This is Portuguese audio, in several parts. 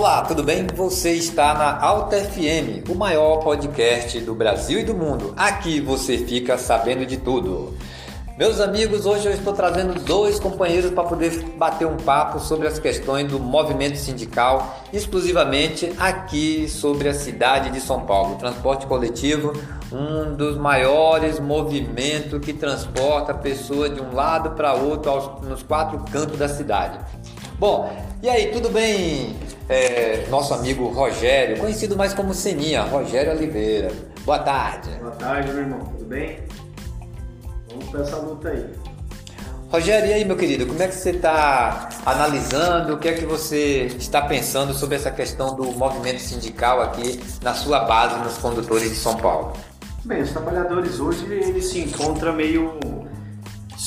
Olá, tudo bem? Você está na Alta FM, o maior podcast do Brasil e do mundo. Aqui você fica sabendo de tudo. Meus amigos, hoje eu estou trazendo dois companheiros para poder bater um papo sobre as questões do movimento sindical, exclusivamente aqui sobre a cidade de São Paulo. O transporte coletivo, um dos maiores movimentos que transporta a pessoa de um lado para outro aos, nos quatro cantos da cidade. Bom, e aí, tudo bem, é, nosso amigo Rogério, conhecido mais como Seninha, Rogério Oliveira. Boa tarde. Boa tarde, meu irmão. Tudo bem? Vamos para essa luta aí. Rogério, e aí, meu querido, como é que você está analisando? O que é que você está pensando sobre essa questão do movimento sindical aqui na sua base nos condutores de São Paulo? Bem, os trabalhadores hoje eles se encontram meio,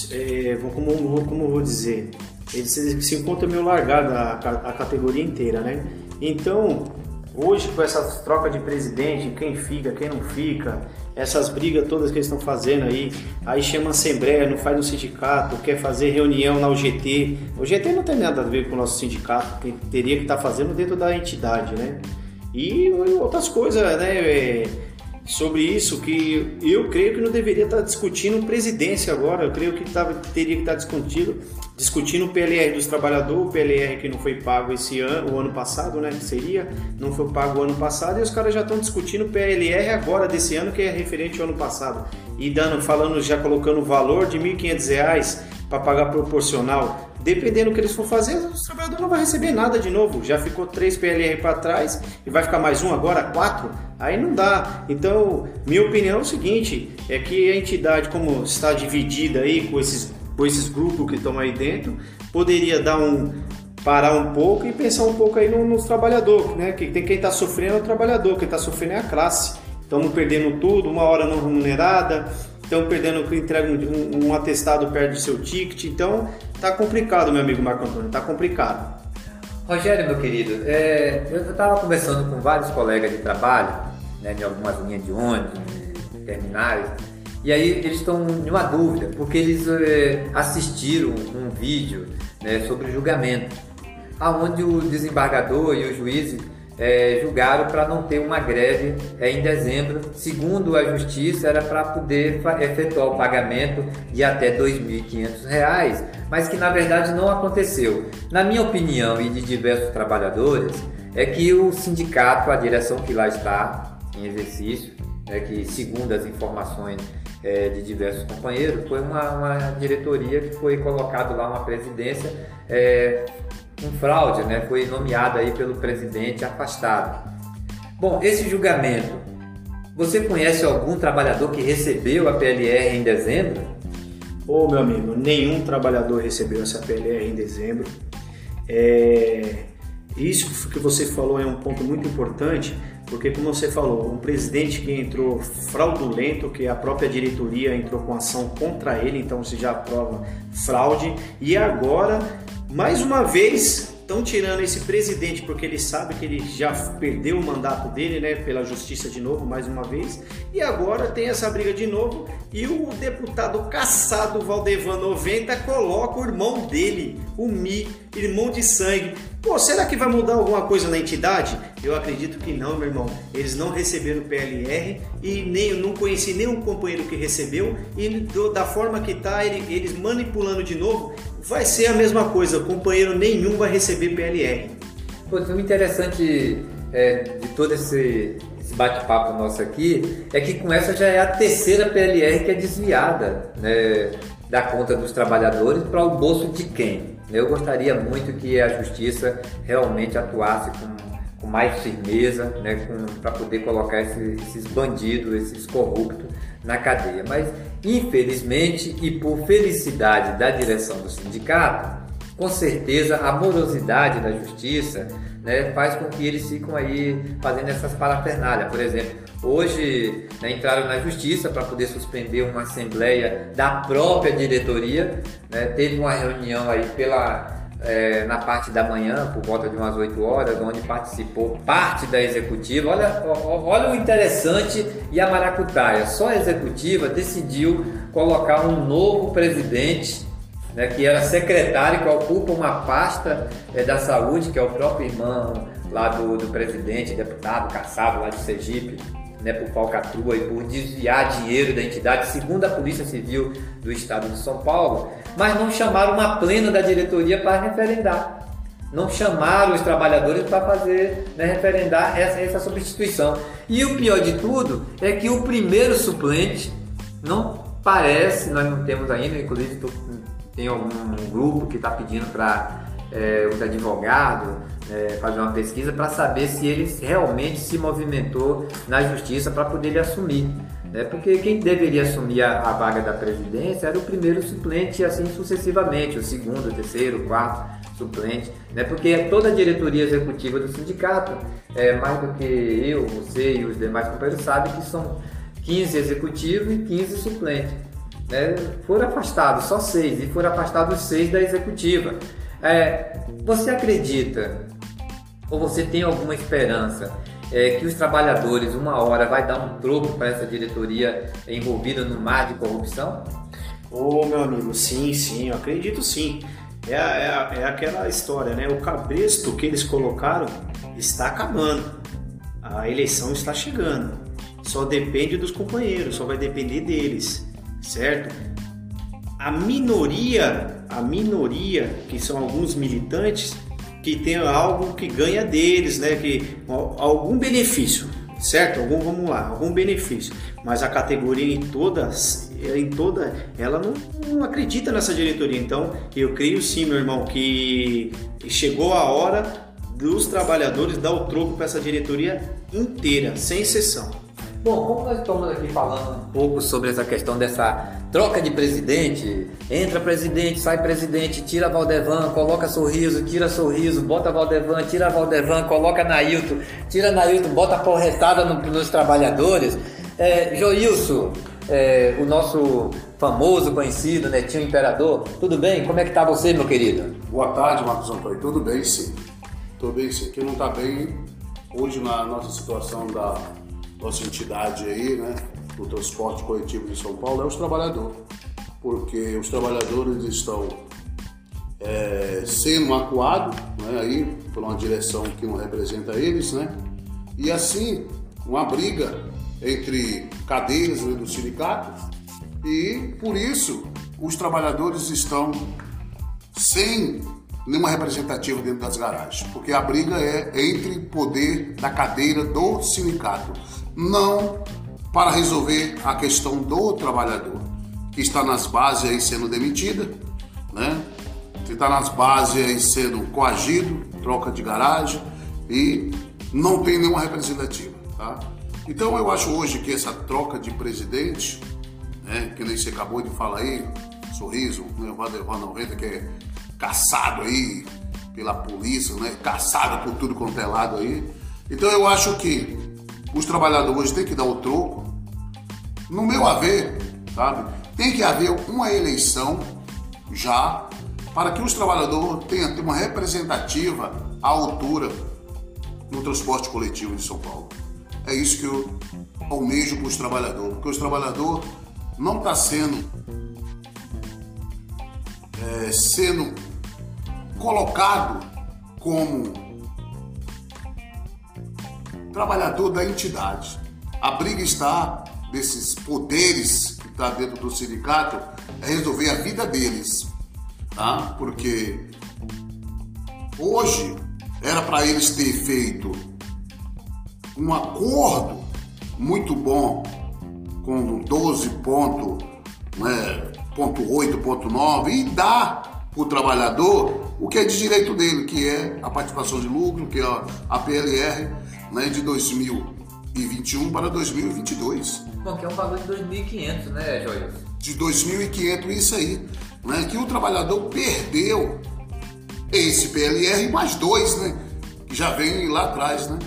é, como, como vou dizer, eles se encontram meio largado a, a categoria inteira, né? Então, hoje com essa troca de presidente, quem fica, quem não fica, essas brigas todas que eles estão fazendo aí, aí chama assembleia, não faz no sindicato, quer fazer reunião na UGT. O GT não tem nada a ver com o nosso sindicato, que teria que estar tá fazendo dentro da entidade, né? E outras coisas, né? Sobre isso que eu creio que não deveria estar discutindo presidência agora, eu creio que tava, teria que estar discutindo, discutindo o PLR dos trabalhadores, o PLR que não foi pago esse ano, o ano passado, né, que seria, não foi pago o ano passado, e os caras já estão discutindo o PLR agora desse ano, que é referente ao ano passado, e dando, falando, já colocando o valor de R$ 1.500 para pagar proporcional dependendo do que eles for fazer, o trabalhador não vai receber nada de novo. Já ficou três PLR para trás e vai ficar mais um agora, quatro? Aí não dá. Então, minha opinião é o seguinte: é que a entidade, como está dividida aí com esses, com esses grupos que estão aí dentro, poderia dar um parar um pouco e pensar um pouco aí nos no trabalhadores, né? Que tem quem está sofrendo é o trabalhador, quem está sofrendo é a classe. Estamos perdendo tudo, uma hora não remunerada, estão perdendo entrega um, um, atestado perto do seu ticket. Então tá complicado, meu amigo Marco Antônio, tá complicado. Rogério, meu querido, é, eu estava conversando com vários colegas de trabalho, né, de algumas linhas de ônibus, terminais, e aí eles estão em uma dúvida, porque eles é, assistiram um vídeo né, sobre o julgamento, aonde o desembargador e o juiz é, julgaram para não ter uma greve é, em dezembro. Segundo a justiça, era para poder efetuar o pagamento de até R$ 2.500, mas que na verdade não aconteceu. Na minha opinião e de diversos trabalhadores, é que o sindicato, a direção que lá está em exercício, é que segundo as informações é, de diversos companheiros, foi uma, uma, diretoria que foi colocado lá uma presidência é, com fraude, né? Foi nomeado aí pelo presidente afastado. Bom, esse julgamento, você conhece algum trabalhador que recebeu a PLR em dezembro? Ô, meu amigo, nenhum trabalhador recebeu essa PLR em dezembro. É... Isso que você falou é um ponto muito importante, porque como você falou, um presidente que entrou fraudulento, que a própria diretoria entrou com ação contra ele, então você já prova fraude, e agora mais uma vez, estão tirando esse presidente porque ele sabe que ele já perdeu o mandato dele, né, pela justiça de novo, mais uma vez. E agora tem essa briga de novo e o deputado caçado Valdevan 90 coloca o irmão dele, o Mi, irmão de sangue. Pô, será que vai mudar alguma coisa na entidade? Eu acredito que não, meu irmão. Eles não receberam PLR e nem não conheci nenhum companheiro que recebeu e do, da forma que tá, ele, eles manipulando de novo, vai ser a mesma coisa. Companheiro nenhum vai receber PLR. Pô, o interessante é, de todo esse, esse bate-papo nosso aqui é que com essa já é a terceira PLR que é desviada né, da conta dos trabalhadores para o bolso de quem? Eu gostaria muito que a justiça realmente atuasse com, com mais firmeza né, para poder colocar esse, esses bandidos, esses corruptos na cadeia. Mas, infelizmente e por felicidade da direção do sindicato, com certeza a morosidade da justiça né, faz com que eles ficam aí fazendo essas parafernálias. Por exemplo, hoje né, entraram na justiça para poder suspender uma assembleia da própria diretoria. Né, teve uma reunião aí pela é, na parte da manhã, por volta de umas 8 horas, onde participou parte da executiva. Olha, olha o interessante e a maracutaia. Só a executiva decidiu colocar um novo presidente né, que era secretário, que ocupa uma pasta é, da saúde, que é o próprio irmão lá do, do presidente, deputado, caçado lá de Sergipe, né, por falcatrua e por desviar dinheiro da entidade, segundo a Polícia Civil do Estado de São Paulo, mas não chamaram uma plena da diretoria para referendar. Não chamaram os trabalhadores para fazer, né, referendar essa, essa substituição. E o pior de tudo é que o primeiro suplente não parece, nós não temos ainda, inclusive tem algum grupo que está pedindo para é, os advogados é, fazer uma pesquisa para saber se ele realmente se movimentou na justiça para poder ele assumir. Né? Porque quem deveria assumir a, a, vaga da presidência era o primeiro suplente e assim sucessivamente, o segundo, o terceiro, o quarto suplente. Né? Porque toda a diretoria executiva do sindicato, é, mais do que eu, você e os demais companheiros sabem que são 15 executivos e 15 suplentes. Né? Foram afastados só seis e foram afastados seis da executiva. É, você acredita ou você tem alguma esperança é, que os trabalhadores uma hora vai dar um troco para essa diretoria envolvida no mar de corrupção? Ô oh, meu amigo, sim, sim, eu acredito sim. É, é, é aquela história, né? O cabresto que eles colocaram está acabando. A eleição está chegando. Só depende dos companheiros, só vai depender deles, certo? A minoria, a minoria, que são alguns militantes, que tem algo que ganha deles, né? Que algum benefício, certo? Algum vamos lá, algum benefício. Mas a categoria em todas, em toda, ela não, não acredita nessa diretoria. Então, eu creio sim, meu irmão, que chegou a hora dos trabalhadores dar o troco para essa diretoria inteira, sem exceção. Bom, como nós estamos aqui falando um pouco sobre essa questão dessa troca de presidente, entra presidente, sai presidente, tira Valdevan, coloca sorriso, tira sorriso, bota Valdevan, tira Valdevan, coloca Nailton, tira Nailton, bota porretada no, nos trabalhadores. É, Joilson, é, o nosso famoso, conhecido, Netinho Imperador, tudo bem? Como é que tá você, meu querido? Boa tarde, Marcos Antônio. Tudo bem, sim. Tudo bem, sim. Quem não tá bem hoje na nossa situação da nossa entidade aí, né, do transporte coletivo de São Paulo, é os trabalhadores. Porque os trabalhadores estão é, sendo acuados né, aí, por uma direção que não representa eles, né? E assim, uma briga entre cadeiras né, do sindicato e por isso os trabalhadores estão sem nenhuma representativa dentro das garagens, porque a briga é entre poder da cadeira do sindicato não para resolver a questão do trabalhador, que está nas bases aí sendo demitida, né? que está nas bases aí sendo coagido, troca de garagem e não tem nenhuma representativa. Tá? Então eu acho hoje que essa troca de presidente, né, que nem você acabou de falar aí, sorriso, né, o Valdevan 90, que é caçado aí pela polícia, né, caçado por tudo quanto é lado aí. Então eu acho que os trabalhadores têm que dar o troco. No meu haver, sabe? Tem que haver uma eleição já para que os trabalhadores tenham uma representativa à altura no transporte coletivo de São Paulo. É isso que eu almejo para os trabalhadores, porque os trabalhadores não está sendo é, sendo colocado como trabalhador da entidade. A briga está desses poderes que está dentro do sindicato é resolver a vida deles, tá? Porque hoje era para eles ter feito um acordo muito bom com 12 ponto, né, ponto 8, ponto 9 e dar para o trabalhador o que é de direito dele, que é a participação de lucro, que é a PLR, né, de 2021 para 2022. Bom, que é um valor de 2.500, né, Joyce? De 2.500, isso aí. Né, que o trabalhador perdeu esse PLR mais dois, né? Que já vem lá atrás, né?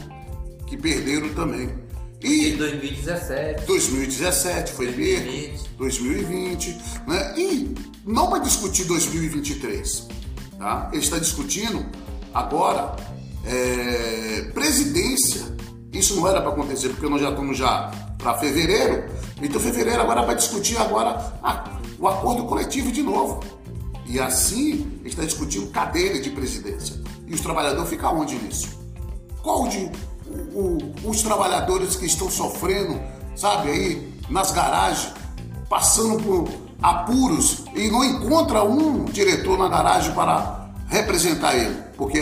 Que perderam também. E 2017. 2017 foi 2020. 2020, né? E não vai discutir 2023, tá? Ele está discutindo agora é. Isso não era para acontecer, porque nós já estamos já para fevereiro. Então fevereiro agora vai discutir agora o acordo coletivo de novo. E assim, a está discutindo cadeira de presidência. E os trabalhadores ficam onde nisso? Qual de o, o, os trabalhadores que estão sofrendo, sabe, aí nas garagens, passando por apuros e não encontra um diretor na garagem para representar ele, porque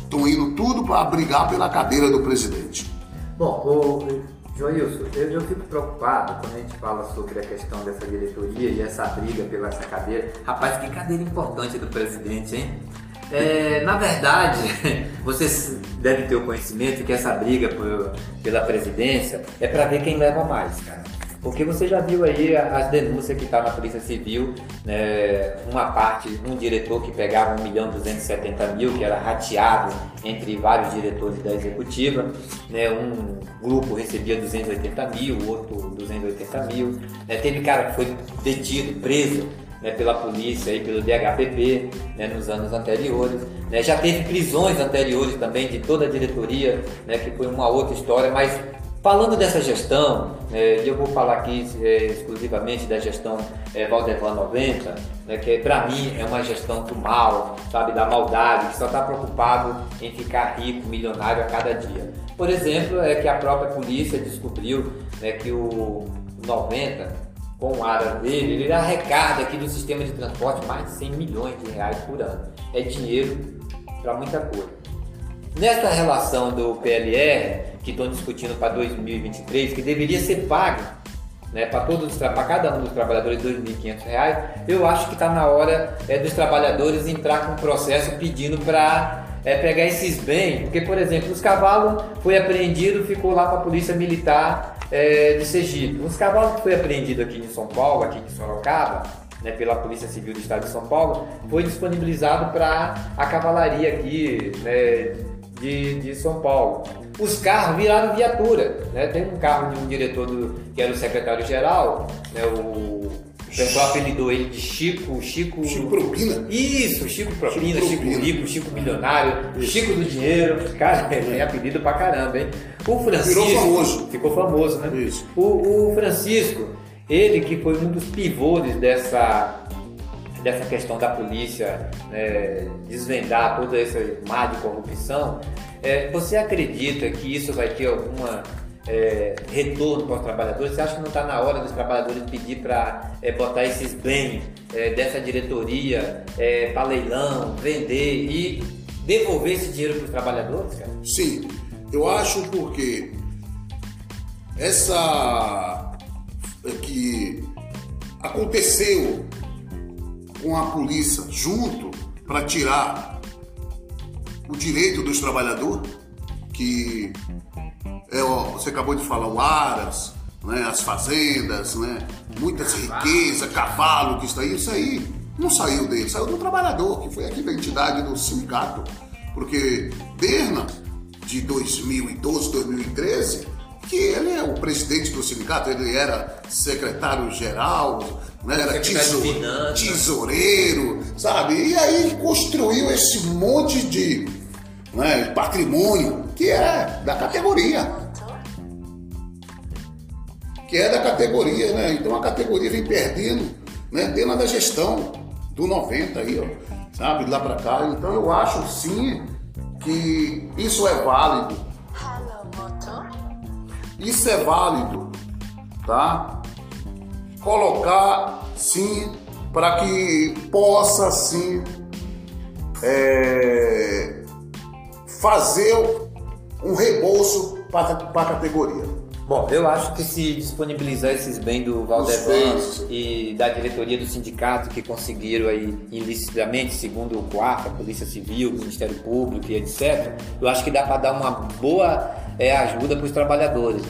estão indo tudo para brigar pela cadeira do presidente. Bom, o eu, eu fico preocupado quando a gente fala sobre a questão dessa diretoria e essa briga pela essa cadeira. Rapaz, que cadeira importante do presidente, hein? É, na verdade, vocês devem ter o conhecimento que essa briga por, pela presidência é para ver quem leva mais, cara. Porque você já viu aí as denúncias que está na Polícia Civil, né, uma parte, um diretor que pegava 1 milhão 270 mil, que era rateado entre vários diretores da executiva, né, um grupo recebia 280 mil, outro 280 mil. Né, teve cara que foi detido, preso né, pela polícia e pelo DHPP né, nos anos anteriores. Né, já teve prisões anteriores também de toda a diretoria, né, que foi uma outra história, mas Falando dessa gestão, é, eu vou falar aqui é, exclusivamente da gestão é, Valdevan 90, né, que para mim é uma gestão do mal, sabe, da maldade, que só está preocupado em ficar rico, milionário a cada dia. Por exemplo, é que a própria polícia descobriu né, que o 90, com o ARA dele, ele arrecada aqui do sistema de transporte mais de 100 milhões de reais por ano. É dinheiro para muita coisa. Nessa relação do PLR, que estão discutindo para 2023, que deveria ser pago né, para todos para cada um dos trabalhadores R$ 2.500, eu acho que está na hora é, dos trabalhadores entrar com processo pedindo para é, pegar esses bens, porque por exemplo, os cavalos foi apreendido, ficou lá para a polícia militar é, de Sergipe. Os cavalos que foi apreendido aqui em São Paulo, aqui em Sorocaba, né, pela Polícia Civil do Estado de São Paulo, foi disponibilizado para a cavalaria aqui né, de, de São Paulo os carros viraram viatura. Né? Tem um carro de um diretor do, que era o secretário-geral, né? o, o pessoal apelidou ele de Chico, Chico. Chico Propina? Isso, Chico Propina, Chico, Chico Rico, Chico Milionário, Isso. Chico do Dinheiro. Cara, tem apelido pra caramba, hein? O Francisco. Virou famoso. Ficou famoso, né? Isso. O, o Francisco, ele que foi um dos pivôs dessa dessa questão da polícia né, desvendar toda essa má de corrupção, é, você acredita que isso vai ter alguma é, retorno para os trabalhadores? Você acha que não está na hora dos trabalhadores pedir para é, botar esses bens é, dessa diretoria é, para leilão, vender e devolver esse dinheiro para os trabalhadores? Cara? Sim, eu acho porque essa é que aconteceu com a polícia junto para tirar o direito dos trabalhadores, que é, ó, você acabou de falar, o Aras, né, as fazendas, né, muitas riquezas, cavalo que está aí, isso aí não saiu dele, saiu do trabalhador, que foi aqui da entidade do sindicato, porque Berna, de 2012, 2013, que ele é o presidente do sindicato, ele era secretário-geral, né? era tesouro, tesoureiro, sabe? E aí construiu esse monte de né, patrimônio que é da categoria. Que é da categoria, né? Então a categoria vem perdendo, né? Pela da gestão do 90 aí, ó, sabe? De lá pra cá. Então eu acho sim que isso é válido isso é válido, tá? Colocar sim para que possa sim é, fazer um reembolso para a categoria. Bom, eu acho que se disponibilizar esses bens do Valdevan e da diretoria do sindicato que conseguiram aí ilicitamente, segundo o quarto, a Polícia Civil, o Ministério Público e etc., eu acho que dá para dar uma boa é, ajuda para os trabalhadores.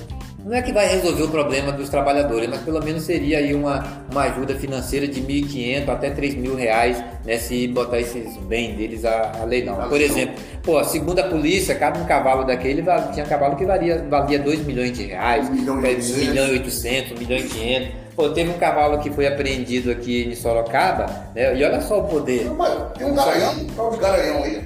Não é que vai resolver o problema dos trabalhadores, mas pelo menos seria aí uma, uma ajuda financeira de 1.500 até 3.000 reais né, se botar esses bens deles a, a leilão. Por exemplo, pô, segundo a polícia, cada um cavalo daquele tinha cavalo que valia, valia 2 milhões de reais, 1 milhão e 800, 1 milhão e 500. Pô, teve um cavalo que foi apreendido aqui em Sorocaba, né, e olha só o poder. Tem um garanhão, um garanhão aí.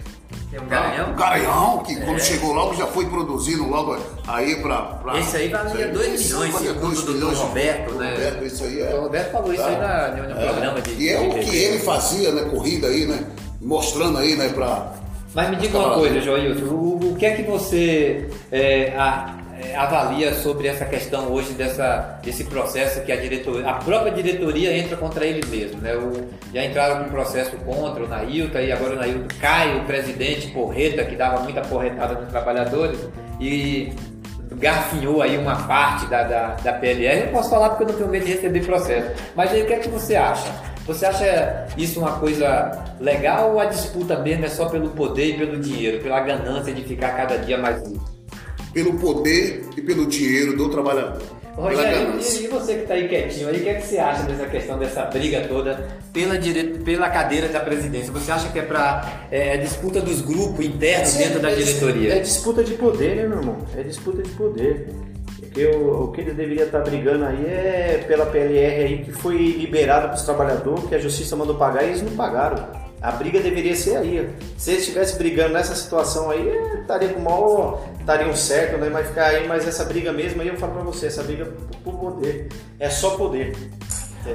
Tem um Tá? Garanhão? O Garanhão, que quando chegou logo já foi produzindo logo aí pra. pra Esse aí valia 2 Esse milhões, valia segundo dois milhões. Roberto, né? Roberto, isso aí é. O Roberto falou isso Tá. aí na, no, no programa de E é o que ele fazia, né? Corrida aí, né? Mostrando aí, né? Pra. Mas me diga uma coisa, Joilson, o, o que é que você é, a- é, avalia sobre essa questão hoje dessa, desse processo que a diretoria, a própria diretoria entra contra ele mesmo, né? O, já entraram com processo contra o Nailton e agora o Nailton cai, o presidente Porreta, que dava muita porretada nos trabalhadores e garfinhou aí uma parte da, da, da PLR. Eu posso falar porque eu não tenho medo de receber processo. Mas aí o que é que você acha? Você acha isso uma coisa legal ou a disputa mesmo é só pelo poder e pelo dinheiro, pela ganância de ficar cada dia mais rico? Pelo poder e pelo dinheiro do trabalhador. Rogério, e, e você que está aí quietinho aí, o que, é que você acha dessa questão dessa briga toda pela, dire... pela cadeira da presidência? Você acha que é para é, disputa dos grupos internos dentro da É diretoria? disputa de poder, né, meu irmão? É disputa de poder. Porque o, o que ele deveria estar brigando aí é pela PLR aí que foi liberada para os trabalhadores, que a justiça mandou pagar e eles não pagaram. A briga deveria ser aí. Se eles estivessem brigando nessa situação aí, é, estaria com mal, estariam certo, né? Mas ficar aí, mas essa briga mesmo aí eu falo pra você, essa briga por, poder. É só poder.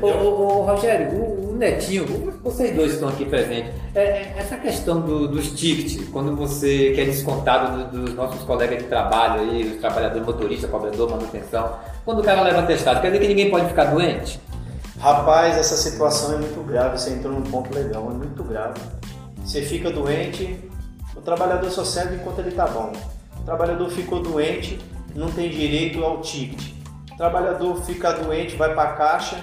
Ô, ô, ô, Rogério, o, o Netinho, vocês dois estão aqui presentes. É, é, essa questão do- dos tickets, quando você que é descontado do- dos nossos colegas de trabalho aí, os trabalhadores motorista, cobrador, manutenção, quando o cara leva testado, quer dizer que ninguém pode ficar doente? Rapaz, essa situação é muito grave, você entrou num ponto legal, é muito grave. Você fica doente, o trabalhador só serve enquanto ele tá bom. Trabalhador ficou doente, não tem direito ao ticket. Trabalhador fica doente, vai pra caixa,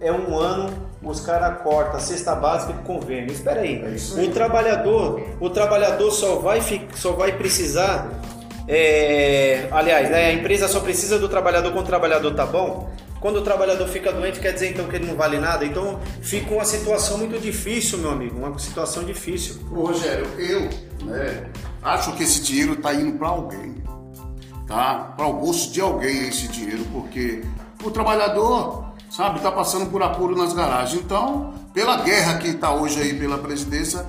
é um ano, os caras cortam a cesta básica de convênio. Espera aí, o trabalhador, o trabalhador só vai, só vai precisar é, aliás, né, a empresa só precisa do trabalhador quando o trabalhador tá bom. Quando o trabalhador fica doente, quer dizer então que ele não vale nada. Então fica uma situação muito difícil, meu amigo. Uma situação difícil. Ô, Rogério, eu né, acho que esse dinheiro está indo para alguém, tá? Para o bolso de alguém esse dinheiro, porque o trabalhador, sabe, está passando por apuro nas garagens. Então, pela guerra que está hoje aí pela presidência,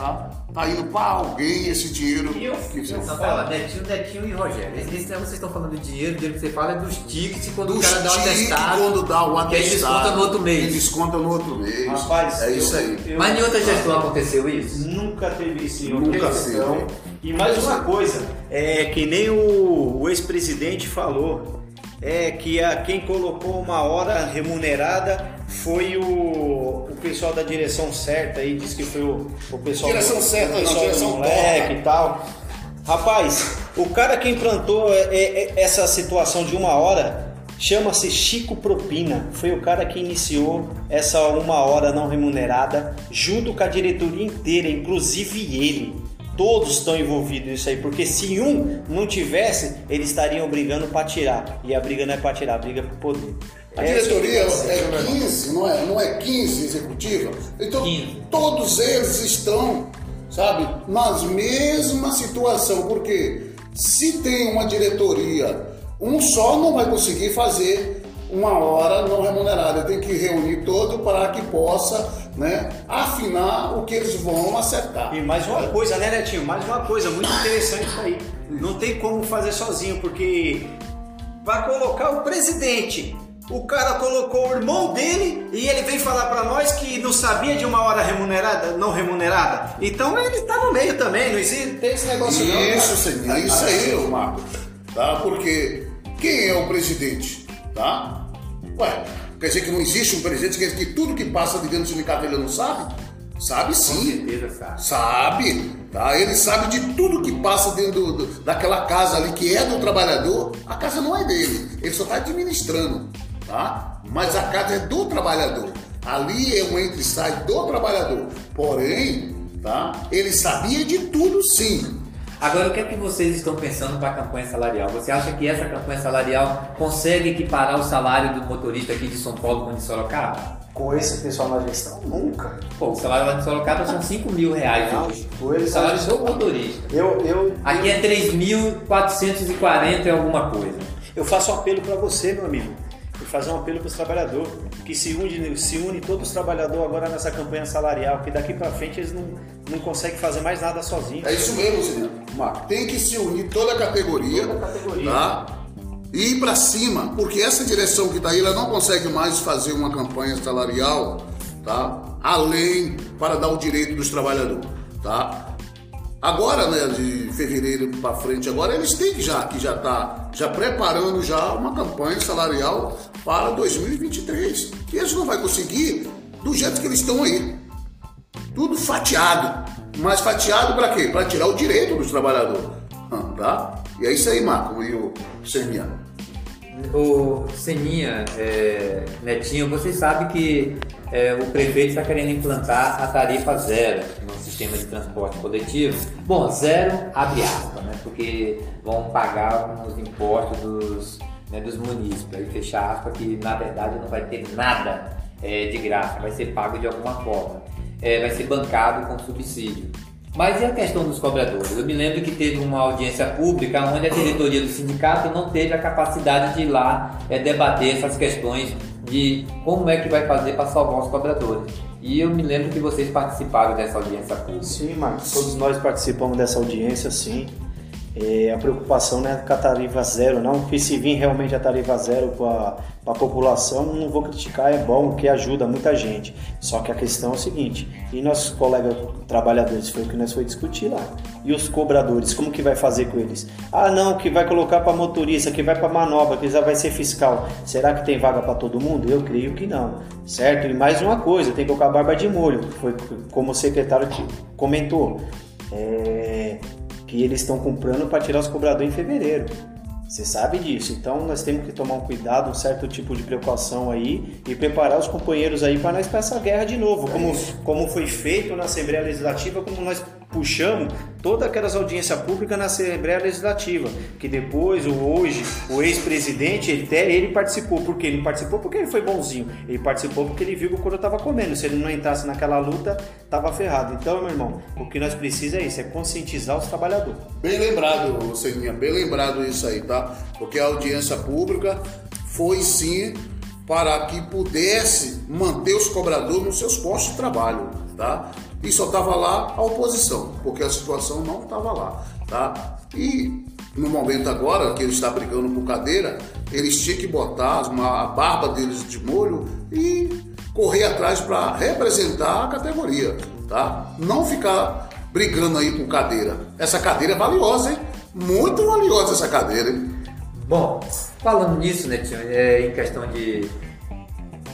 tá? Tá indo para alguém esse dinheiro eu- que você Então, lá, Netinho, Netinho e Rogério. Esse, esse, vocês estão falando de dinheiro, o dinheiro que você fala é dos tickets quando o Dos cara dá um tickets atestado. quando dá o que atestado. desconta no outro mês. Desconta no outro mês. Rapaz, é eu- isso aí. eu- Mas em outra gestão aconteceu isso? Nunca teve isso em Nunca outra gestão. teve. E mais uma coisa, é que nem o, o ex-presidente falou, é que a, quem colocou uma hora remunerada foi o, o pessoal da direção certa aí, disse que foi o, o pessoal Direção do, certa, o não, pessoal direção moleque e tal. Rapaz, o cara que implantou é, é, essa situação de uma hora chama-se Chico Propina. Foi o cara que iniciou essa uma hora não remunerada junto com a diretoria inteira, inclusive ele. Todos estão envolvidos nisso aí, porque se um não tivesse, eles estariam brigando para tirar. E a briga não é para tirar, a briga é por poder. A diretoria que eu é 15, não é, não é 15 executiva? Então, 15. todos eles estão, sabe, nas mesma situação, porque se tem uma diretoria, um só não vai conseguir fazer uma hora não remunerada. Tem que reunir todo para que possa né, afinar o que eles vão acertar. E mais uma coisa, né, Netinho? Mais uma coisa muito interessante isso aí. Não tem como fazer sozinho, porque vai colocar o presidente. O cara colocou o irmão dele e ele vem falar pra nós que não sabia de uma hora remunerada, não remunerada. Então ele tá no meio também, não existe tem esse negócio não. Isso, senhor, isso aí, ô Marcos. Tá? Porque quem é o presidente? Tá? Ué, quer dizer que não existe um presidente, quer dizer que tudo que passa de dentro do sindicato ele não sabe? Sabe Com sim. certeza, sabe. Sabe, tá? Ele sabe de tudo que passa dentro do- daquela casa ali que é do trabalhador. A casa não é dele, ele só está administrando, tá? Mas a casa é do trabalhador. Ali é um entre e sai do trabalhador. Porém, tá? Ele sabia de tudo sim. Agora, o que é que vocês estão pensando para a campanha salarial? Você acha que essa campanha salarial consegue equiparar o salário do motorista aqui de São Paulo com o de Sorocaba? Com esse pessoal na gestão, nunca. Pô, o salário lá de Sorocaba são 5 mil reais Não, hoje. O salário do motorista. Eu, eu, Aqui é 3.440 e alguma coisa. eu faço um apelo pra você, meu amigo. Fazer um apelo para os trabalhadores, que se une, se une todos os trabalhadores agora nessa campanha salarial, que daqui para frente eles não, não conseguem fazer mais nada sozinhos. É isso mesmo, senhor. Tem que se unir toda a categoria, toda a categoria. tá? E ir para cima, porque essa direção que está aí, ela não consegue mais fazer uma campanha salarial, tá? Além para dar o direito dos trabalhadores, tá? Agora, né, de fevereiro para frente, agora eles têm que já que já tá já preparando já uma campanha salarial para 2023. E eles não vão conseguir do jeito que eles estão aí. Tudo fatiado. Mas fatiado para quê? Para tirar o direito dos trabalhadores. Ah, tá? E é isso aí, Marco e o Seninha. O Seninha, é, Netinho, você sabe que é, o prefeito está querendo implantar a tarifa zero no sistema de transporte coletivo. Bom, zero abre aspas, né? Porque vão pagar os impostos dos, né, dos municípios. Aí fechar aspas que na verdade não vai ter nada é, de graça, vai ser pago de alguma forma. É, vai ser bancado com subsídio. Mas e a questão dos cobradores? Eu me lembro que teve uma audiência pública onde a diretoria do sindicato não teve a capacidade de ir lá é, debater essas questões de como é que vai fazer para salvar os cobradores. E eu me lembro que vocês participaram dessa audiência pública. Sim, Marcos, todos nós participamos dessa audiência, sim. É, a preocupação não é com a tarifa zero, não, porque se vir realmente a tarifa zero para a população, não vou criticar, é bom, que ajuda muita gente. Só que a questão é o seguinte, e nossos colegas trabalhadores, foi o que nós foi discutir lá. E os cobradores, como que vai fazer com eles? Ah, não, que vai colocar para motorista, que vai para manobra, que já vai ser fiscal. Será que tem vaga para todo mundo? Eu creio que não, certo? E mais uma coisa, tem que colocar barba de molho, foi como o secretário comentou. É, que eles estão comprando para tirar os cobradores em fevereiro. Você sabe disso. Então nós temos que tomar um cuidado, um certo tipo de preocupação aí e preparar os companheiros aí para nós para essa guerra de novo, como, como foi feito na Assembleia Legislativa, como nós puxamos todas aquelas audiências públicas na Assembleia Legislativa, que depois, o hoje, o ex-presidente, ele, ele participou. Por quê? Ele participou porque ele foi bonzinho. Ele participou porque ele viu que o couro estava comendo. Se ele não entrasse naquela luta, estava ferrado. Então, meu irmão, o que nós precisamos é isso, é conscientizar os trabalhadores. Bem lembrado, Seninha, bem lembrado isso aí, tá? Porque a audiência pública foi sim para que pudesse manter os cobradores nos seus postos de trabalho, tá? E só estava lá a oposição, porque a situação não estava lá. Tá? E no momento agora que ele está brigando por cadeira, eles tinham que botar uma, a barba deles de molho e correr atrás para representar a categoria. Tá? Não ficar brigando aí por cadeira. Essa cadeira é valiosa, hein? Muito valiosa essa cadeira, hein? Bom, falando nisso, Netinho, é, em questão de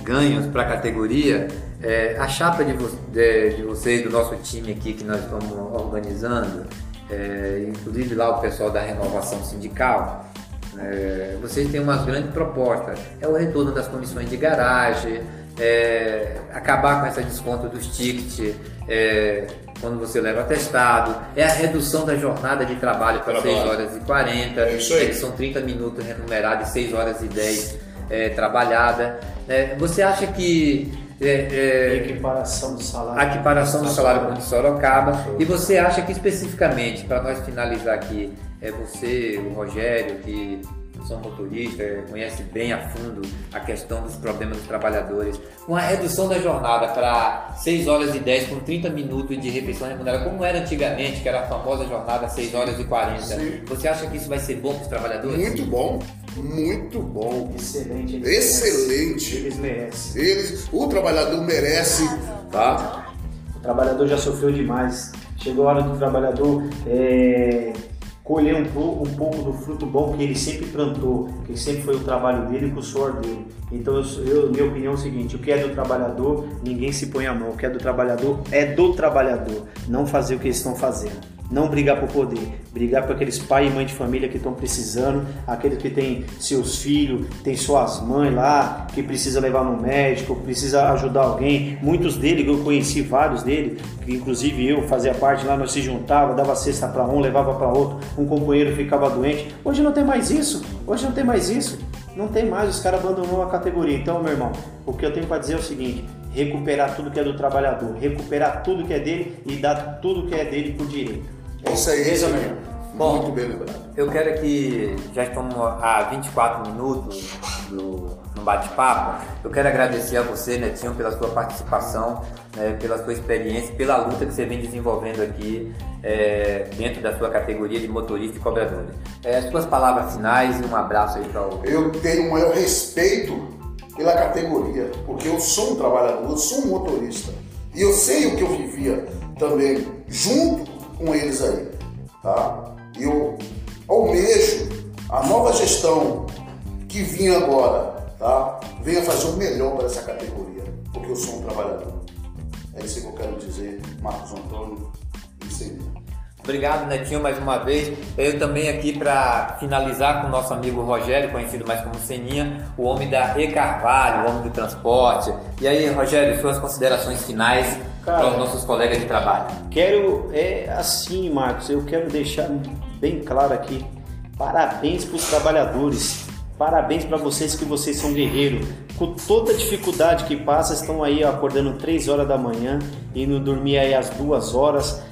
ganhos para a categoria, é, a chapa de, vo de, de, vocês, do nosso time aqui que nós estamos organizando, é, inclusive lá o pessoal da renovação sindical, é, vocês têm umas grandes propostas. É o retorno das comissões de garagem, é, acabar com esse desconto dos tickets é, quando você leva atestado, é a redução da jornada de trabalho para 6 horas e 40, é que são 30 minutos remunerados e 6 horas e 10 é, trabalhada. É, você acha que é, é, equiparação do salário. A equiparação do salário com o Sorocaba. E você acha que especificamente, para nós finalizar aqui, é você, o Rogério, que são motoristas, conhece bem a fundo a questão dos problemas dos trabalhadores, com a redução da jornada para 6 horas e 10 com 30 minutos de refeição remunerada, como era antigamente, que era a famosa jornada 6 horas e 40. Sim. Você acha que isso vai ser bom para os trabalhadores? Muito bom. Muito bom. Excelente. Eles Excelente. Eles merecem. Eles, o trabalhador merece, tá? O trabalhador já sofreu demais. Chegou a hora do trabalhador é, colher um, um, pouco do fruto bom que ele sempre plantou, que sempre foi o trabalho dele com o suor dele. Então, eu, minha opinião é o seguinte: o que é do trabalhador, ninguém se põe a mão. O que é do trabalhador é do trabalhador. Não fazer o que eles estão fazendo. Não brigar por poder, brigar por aqueles pai e mãe de família que estão precisando, aqueles que têm seus filhos, tem suas mães lá, que precisa levar no médico, precisa ajudar alguém. Muitos deles, eu conheci vários deles, que inclusive eu fazia parte lá, nós se juntava, dava cesta para um, levava para outro, um companheiro ficava doente. Hoje não tem mais isso, hoje não tem mais isso. Não tem mais, os caras abandonou a categoria. Então, meu irmão, o que eu tenho para dizer é o seguinte: recuperar tudo que é do trabalhador, recuperar tudo que é dele e dar tudo que é dele por direito. É isso aí, Bom, Muito bem lembrado. Eu quero que já estamos há 24 minutos do, no bate-papo. Eu quero agradecer a você, Netinho, pela sua participação, né, pela sua experiência, pela luta que você vem desenvolvendo aqui é, dentro da sua categoria de motorista e cobrador. É, suas palavras finais e um abraço aí para o. Eu tenho o maior respeito pela categoria, porque eu sou um trabalhador, eu sou um motorista. E eu sei o que eu vivia também junto com eles aí. Tá? Eu almejo a nova gestão que vinha agora, tá? venha fazer o melhor para essa categoria, porque eu sou um trabalhador. É isso que eu quero dizer, Marcos Antônio e Senhor. Obrigado, Netinho, mais uma vez. Eu também aqui para finalizar com o nosso amigo Rogério, conhecido mais como Seninha, o homem da E Carvalho, o homem do transporte. E aí, Rogério, suas considerações finais para os nossos colegas de trabalho. Quero, é assim, Marcos, eu quero deixar bem claro aqui, parabéns para os trabalhadores, parabéns para vocês que vocês são guerreiros. Com toda a dificuldade que passa, estão aí acordando 3 horas da manhã, indo dormir aí às 2 horas,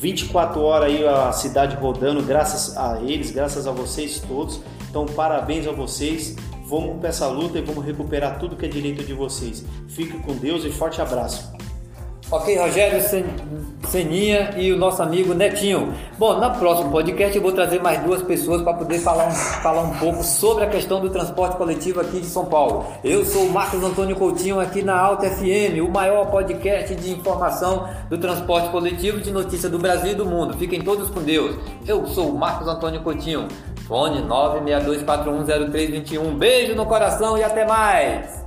24 horas aí a cidade rodando, graças a eles, graças a vocês todos. Então, parabéns a vocês. Vamos para essa luta e vamos recuperar tudo que é direito de vocês. Fique com Deus e forte abraço. Ok, Rogério Seninha e o nosso amigo Netinho. Bom, no próximo podcast eu vou trazer mais duas pessoas para poder falar um, falar um pouco sobre a questão do transporte coletivo aqui de São Paulo. Eu sou o Marcos Antônio Coutinho aqui na Alta FM, o maior podcast de informação do transporte coletivo de notícia do Brasil e do mundo. Fiquem todos com Deus. Eu sou o Marcos Antônio Coutinho. Fone 962410321. Beijo no coração e até mais!